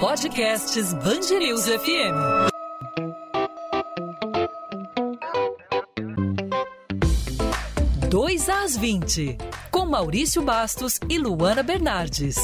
Podcasts Bangerils FM. Dois às 20, com Maurício Bastos e Luana Bernardes.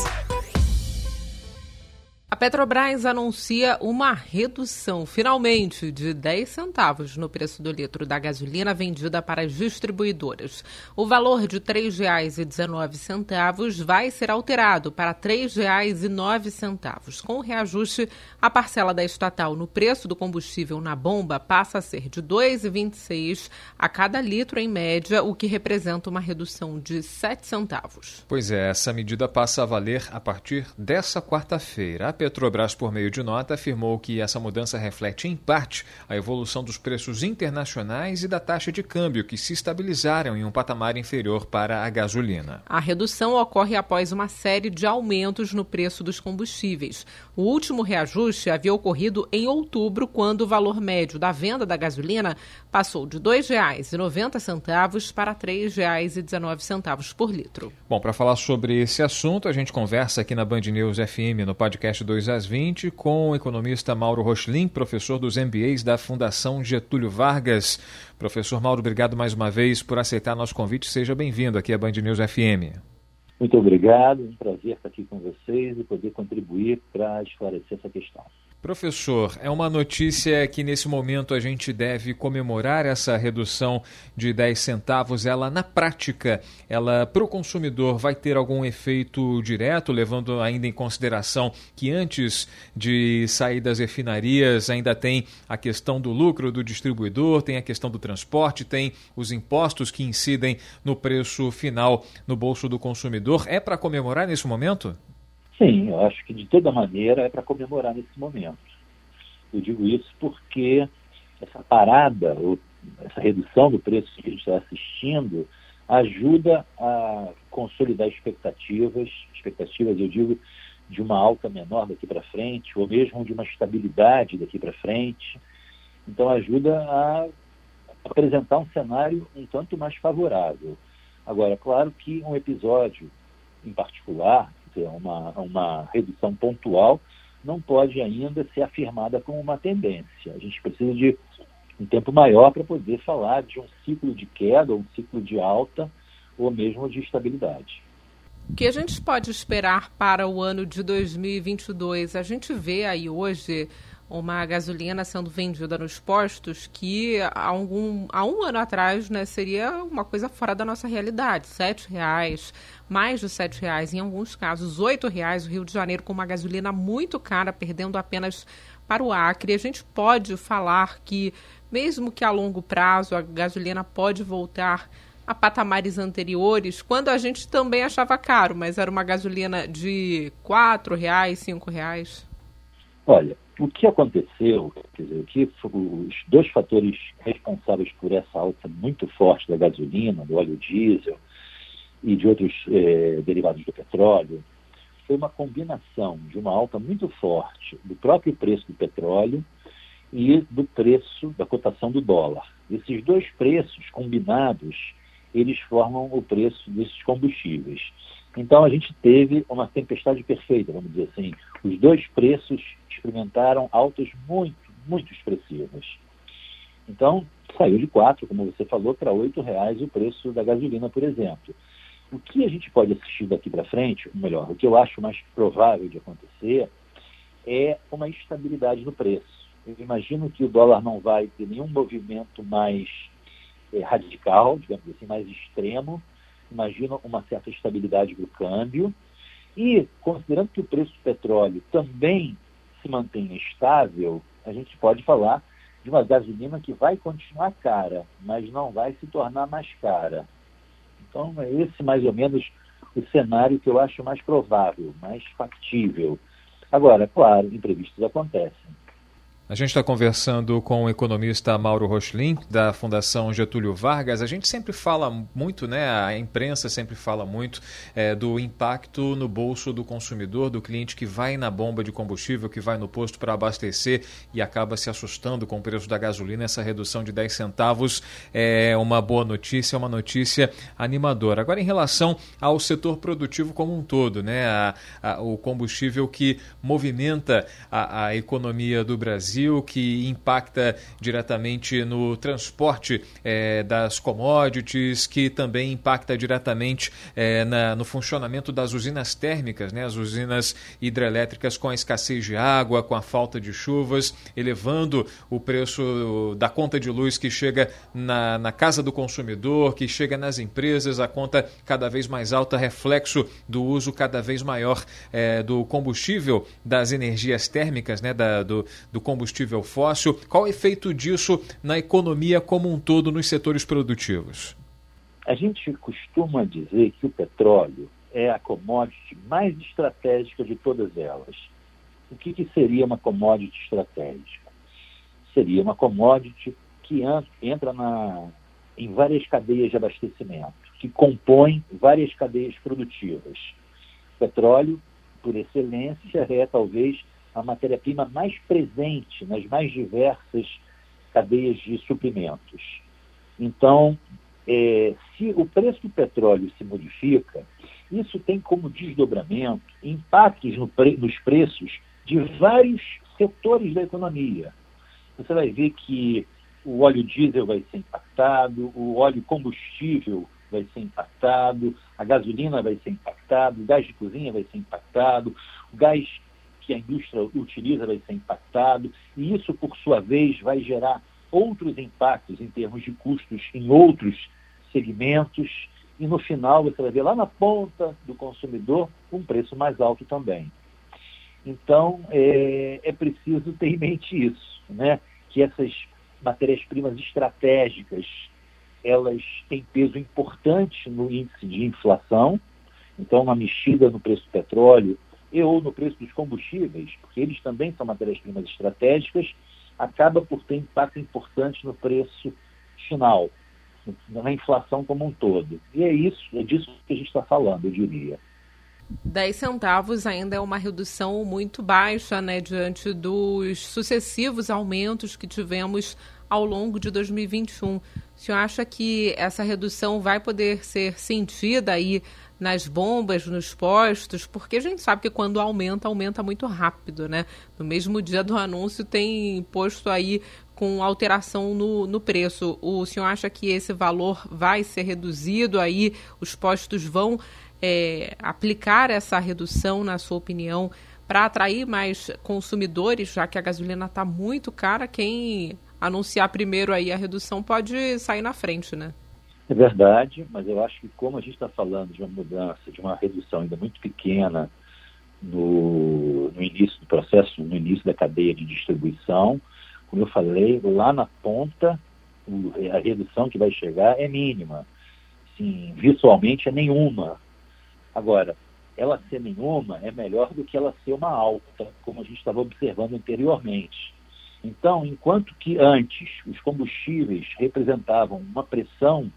Petrobras anuncia uma redução, finalmente, de 10 centavos no preço do litro da gasolina vendida para as distribuidoras. O valor de R$ 3,19 vai ser alterado para R$ 3,09. Com o reajuste, a parcela da estatal no preço do combustível na bomba passa a ser de R$ 2,26 a cada litro em média, o que representa uma redução de 7 centavos. Pois é, essa medida passa a valer a partir dessa quarta-feira. Petrobras, por meio de nota, afirmou que essa mudança reflete, em parte, a evolução dos preços internacionais e da taxa de câmbio, que se estabilizaram em um patamar inferior para a gasolina. A redução ocorre após uma série de aumentos no preço dos combustíveis. O último reajuste havia ocorrido em outubro, quando o valor médio da venda da gasolina passou de R$ 2,90 para R$ 3,19 por litro. Bom, para falar sobre esse assunto, a gente conversa aqui na Band News FM, no podcast 2 2 às 20, com o economista Mauro Rochlin, professor dos MBAs da Fundação Getúlio Vargas. Professor Mauro, obrigado mais uma vez por aceitar nosso convite. Seja bem-vindo aqui à Band News FM. Muito obrigado, um prazer estar aqui com vocês e poder contribuir para esclarecer essa questão. Professor, é uma notícia que nesse momento a gente deve comemorar essa redução de 10 centavos. Ela, na prática, ela para o consumidor vai ter algum efeito direto, levando ainda em consideração que antes de sair das refinarias ainda tem a questão do lucro do distribuidor, tem a questão do transporte, tem os impostos que incidem no preço final no bolso do consumidor. É para comemorar nesse momento? Sim, eu acho que de toda maneira é para comemorar nesse momento. Eu digo isso porque essa parada, ou essa redução do preço que a gente está assistindo, ajuda a consolidar expectativas, expectativas, eu digo, de uma alta menor daqui para frente, ou mesmo de uma estabilidade daqui para frente. Então, ajuda a apresentar um cenário um tanto mais favorável. Agora, claro que um episódio em particular, uma, uma redução pontual, não pode ainda ser afirmada como uma tendência. A gente precisa de um tempo maior para poder falar de um ciclo de queda, um ciclo de alta, ou mesmo de estabilidade. O que a gente pode esperar para o ano de 2022? A gente vê aí hoje uma gasolina sendo vendida nos postos que há, algum, há um ano atrás né, seria uma coisa fora da nossa realidade. Sete reais, mais de sete reais, em alguns casos oito reais. O Rio de Janeiro com uma gasolina muito cara, perdendo apenas para o Acre. A gente pode falar que, mesmo que a longo prazo, a gasolina pode voltar a patamares anteriores, quando a gente também achava caro, mas era uma gasolina de quatro reais, cinco reais. Olha, o que aconteceu, quer dizer, que os dois fatores responsáveis por essa alta muito forte da gasolina, do óleo diesel e de outros eh, derivados do petróleo, foi uma combinação de uma alta muito forte do próprio preço do petróleo e do preço da cotação do dólar. Esses dois preços combinados, eles formam o preço desses combustíveis. Então a gente teve uma tempestade perfeita, vamos dizer assim. Os dois preços experimentaram altas muito, muito expressivas. Então saiu de quatro, como você falou, para oito reais o preço da gasolina, por exemplo. O que a gente pode assistir daqui para frente, ou melhor, o que eu acho mais provável de acontecer é uma estabilidade no preço. Eu imagino que o dólar não vai ter nenhum movimento mais é, radical, digamos assim, mais extremo, imagina uma certa estabilidade do câmbio. E, considerando que o preço do petróleo também se mantém estável, a gente pode falar de uma gasolina que vai continuar cara, mas não vai se tornar mais cara. Então, é esse mais ou menos o cenário que eu acho mais provável, mais factível. Agora, claro, imprevistos acontecem. A gente está conversando com o economista Mauro Rochlin, da Fundação Getúlio Vargas. A gente sempre fala muito, né? A imprensa sempre fala muito é, do impacto no bolso do consumidor, do cliente que vai na bomba de combustível, que vai no posto para abastecer e acaba se assustando com o preço da gasolina. Essa redução de 10 centavos é uma boa notícia, é uma notícia animadora. Agora, em relação ao setor produtivo como um todo, né? A, a, o combustível que movimenta a, a economia do Brasil Brasil, que impacta diretamente no transporte é, das commodities, que também impacta diretamente é, na, no funcionamento das usinas térmicas, né, as usinas hidrelétricas com a escassez de água, com a falta de chuvas, elevando o preço da conta de luz que chega na, na casa do consumidor, que chega nas empresas, a conta cada vez mais alta, reflexo do uso cada vez maior é, do combustível, das energias térmicas, né, da, do, do combustível combustível fóssil. Qual o efeito disso na economia como um todo nos setores produtivos? A gente costuma dizer que o petróleo é a commodity mais estratégica de todas elas. O que, que seria uma commodity estratégica? Seria uma commodity que entra na, em várias cadeias de abastecimento, que compõem várias cadeias produtivas. O petróleo, por excelência, é talvez a matéria-prima mais presente nas mais diversas cadeias de suprimentos. Então, é, se o preço do petróleo se modifica, isso tem como desdobramento impactos no pre, nos preços de vários setores da economia. Você vai ver que o óleo diesel vai ser impactado, o óleo combustível vai ser impactado, a gasolina vai ser impactado, o gás de cozinha vai ser impactado, o gás que a indústria utiliza vai ser impactado, e isso, por sua vez, vai gerar outros impactos em termos de custos em outros segmentos, e no final você vai ver lá na ponta do consumidor um preço mais alto também. Então, é, é preciso ter em mente isso, né? que essas matérias-primas estratégicas elas têm peso importante no índice de inflação, então uma mexida no preço do petróleo e ou no preço dos combustíveis, porque eles também são matérias-primas estratégicas, acaba por ter impacto importante no preço final, na inflação como um todo. E é isso, é disso que a gente está falando, eu diria. 10 centavos ainda é uma redução muito baixa, né, diante dos sucessivos aumentos que tivemos ao longo de 2021. O senhor acha que essa redução vai poder ser sentida aí nas bombas, nos postos, porque a gente sabe que quando aumenta, aumenta muito rápido, né? No mesmo dia do anúncio tem posto aí com alteração no, no preço. O senhor acha que esse valor vai ser reduzido aí? Os postos vão é, aplicar essa redução, na sua opinião, para atrair mais consumidores, já que a gasolina está muito cara? Quem anunciar primeiro aí a redução pode sair na frente, né? É verdade, mas eu acho que como a gente está falando de uma mudança, de uma redução ainda muito pequena no, no, início do processo, no início da cadeia de distribuição, como eu falei, lá na ponta, a redução que vai chegar é mínima. Sim, visualmente é nenhuma. Agora, ela ser nenhuma é melhor do que ela ser uma alta, como a gente estava observando anteriormente. Então, enquanto que antes os combustíveis representavam uma pressão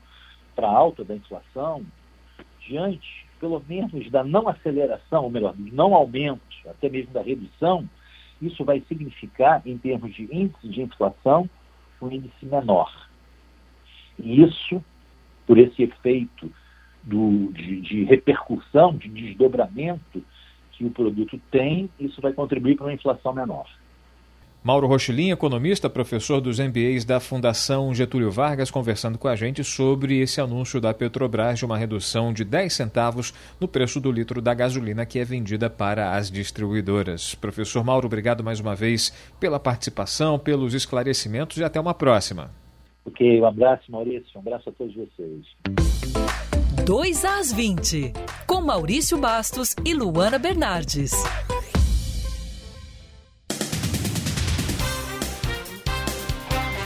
para a alta da inflação, diante, pelo menos, da não aceleração, ou melhor, não aumento, até mesmo da redução, isso vai significar, em termos de índice de inflação, um índice menor. E isso, por esse efeito do, de, de repercussão, de desdobramento que o produto tem, isso vai contribuir para uma inflação menor. Mauro Rochilin, economista, professor dos MBAs da Fundação Getúlio Vargas, conversando com a gente sobre esse anúncio da Petrobras de uma redução de 10 centavos no preço do litro da gasolina que é vendida para as distribuidoras. Professor Mauro, obrigado mais uma vez pela participação, pelos esclarecimentos e até uma próxima. Ok, um abraço, Maurício, um abraço a todos vocês. 2 às 20, com Maurício Bastos e Luana Bernardes.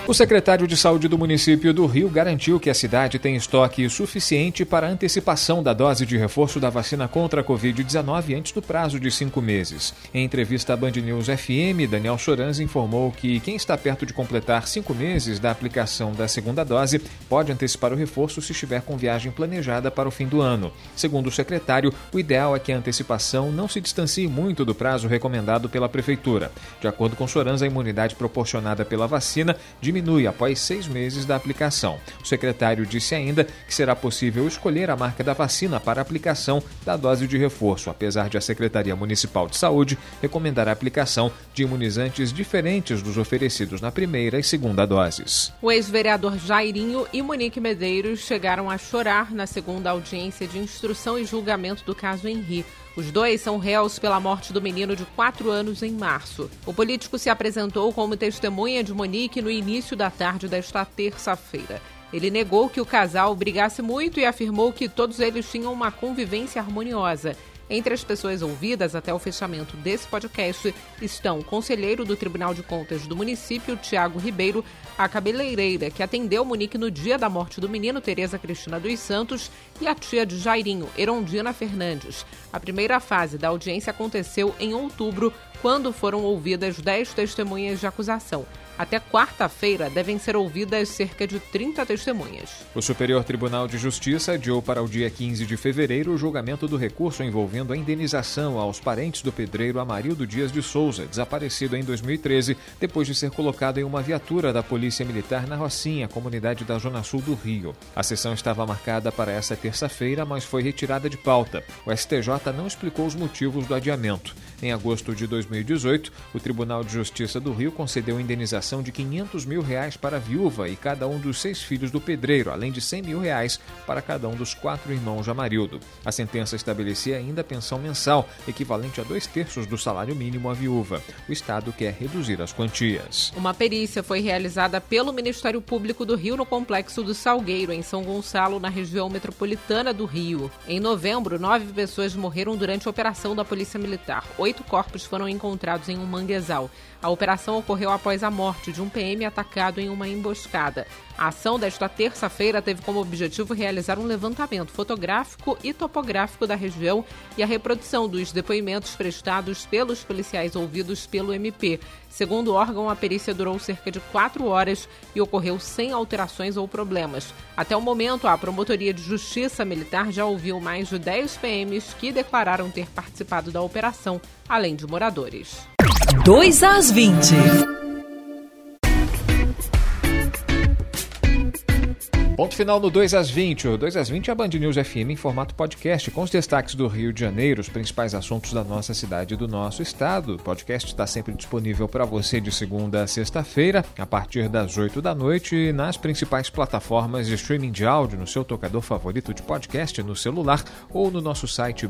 O secretário de Saúde do município do Rio garantiu que a cidade tem estoque suficiente para antecipação da dose de reforço da vacina contra a Covid-19 antes do prazo de cinco meses. Em entrevista à Band News FM, Daniel Soranz informou que quem está perto de completar cinco meses da aplicação da segunda dose pode antecipar o reforço se estiver com viagem planejada para o fim do ano. Segundo o secretário, o ideal é que a antecipação não se distancie muito do prazo recomendado pela Prefeitura. De acordo com Soranz, a imunidade proporcionada pela vacina diminui após seis meses da aplicação. O secretário disse ainda que será possível escolher a marca da vacina para aplicação da dose de reforço, apesar de a Secretaria Municipal de Saúde recomendar a aplicação de imunizantes diferentes dos oferecidos na primeira e segunda doses. O ex-vereador Jairinho e Monique Medeiros chegaram a chorar na segunda audiência de instrução e julgamento do caso Henri. Os dois são réus pela morte do menino de 4 anos em março. O político se apresentou como testemunha de Monique no início da tarde desta terça-feira. Ele negou que o casal brigasse muito e afirmou que todos eles tinham uma convivência harmoniosa entre as pessoas ouvidas até o fechamento desse podcast estão o conselheiro do Tribunal de Contas do município, Tiago Ribeiro, a cabeleireira que atendeu Monique no dia da morte do menino, Tereza Cristina dos Santos, e a tia de Jairinho, Erondina Fernandes. A primeira fase da audiência aconteceu em outubro, quando foram ouvidas 10 testemunhas de acusação. Até quarta-feira devem ser ouvidas cerca de 30 testemunhas. O Superior Tribunal de Justiça adiou para o dia 15 de fevereiro o julgamento do recurso envolvendo a indenização aos parentes do pedreiro Amarildo Dias de Souza, desaparecido em 2013, depois de ser colocado em uma viatura da Polícia Militar na Rocinha, comunidade da Zona Sul do Rio. A sessão estava marcada para esta terça-feira, mas foi retirada de pauta. O STJ não explicou os motivos do adiamento. Em agosto de 2018, o Tribunal de Justiça do Rio concedeu indenização de 500 mil reais para a viúva e cada um dos seis filhos do pedreiro, além de 100 mil reais para cada um dos quatro irmãos de Amarildo. A sentença estabelecia ainda a pensão mensal, equivalente a dois terços do salário mínimo à viúva. O Estado quer reduzir as quantias. Uma perícia foi realizada pelo Ministério Público do Rio no complexo do Salgueiro, em São Gonçalo, na região metropolitana do Rio. Em novembro, nove pessoas morreram durante a operação da Polícia Militar. Oito corpos foram encontrados em um manguezal. A operação ocorreu após a morte de um PM atacado em uma emboscada. A ação desta terça-feira teve como objetivo realizar um levantamento fotográfico e topográfico da região e a reprodução dos depoimentos prestados pelos policiais ouvidos pelo MP. Segundo o órgão, a perícia durou cerca de quatro horas e ocorreu sem alterações ou problemas. Até o momento, a Promotoria de Justiça Militar já ouviu mais de 10 PMs que declararam ter participado da operação, além de moradores. 2 às 20. Ponto final no 2 às 20. O 2 às 20 é a Band News FM em formato podcast, com os destaques do Rio de Janeiro, os principais assuntos da nossa cidade e do nosso estado. O podcast está sempre disponível para você de segunda a sexta-feira, a partir das 8 da noite, nas principais plataformas de streaming de áudio, no seu tocador favorito de podcast, no celular ou no nosso site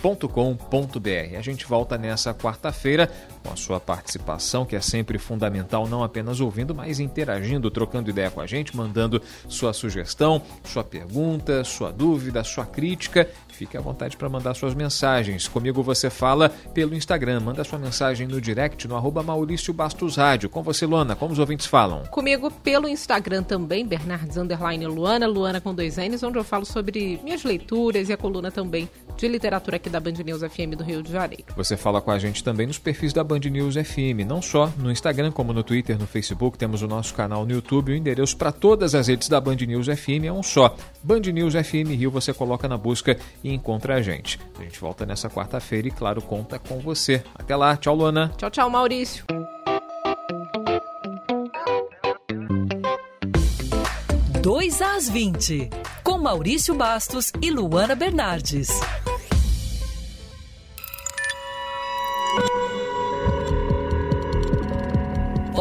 bandnewsfmrio.com.br. A gente volta nessa quarta-feira com a sua participação, que é sempre fundamental, não apenas ouvindo, mas interagindo, trocando ideia com a gente mandando sua sugestão, sua pergunta, sua dúvida, sua crítica. Fique à vontade para mandar suas mensagens. Comigo você fala pelo Instagram. Manda sua mensagem no direct no arroba Maurício Bastos Rádio. Com você, Luana, como os ouvintes falam? Comigo pelo Instagram também, Bernardes Underline Luana, Luana com dois N's, onde eu falo sobre minhas leituras e a coluna também de literatura aqui da Band News FM do Rio de Janeiro. Você fala com a gente também nos perfis da Band News FM, não só no Instagram, como no Twitter, no Facebook, temos o nosso canal no YouTube, o endereço para todas as redes da Band News FM é um só. Band News FM Rio, você coloca na busca e encontra a gente. A gente volta nessa quarta-feira e, claro, conta com você. Até lá, tchau, Luana. Tchau, tchau, Maurício. Dois às 20, com Maurício Bastos e Luana Bernardes.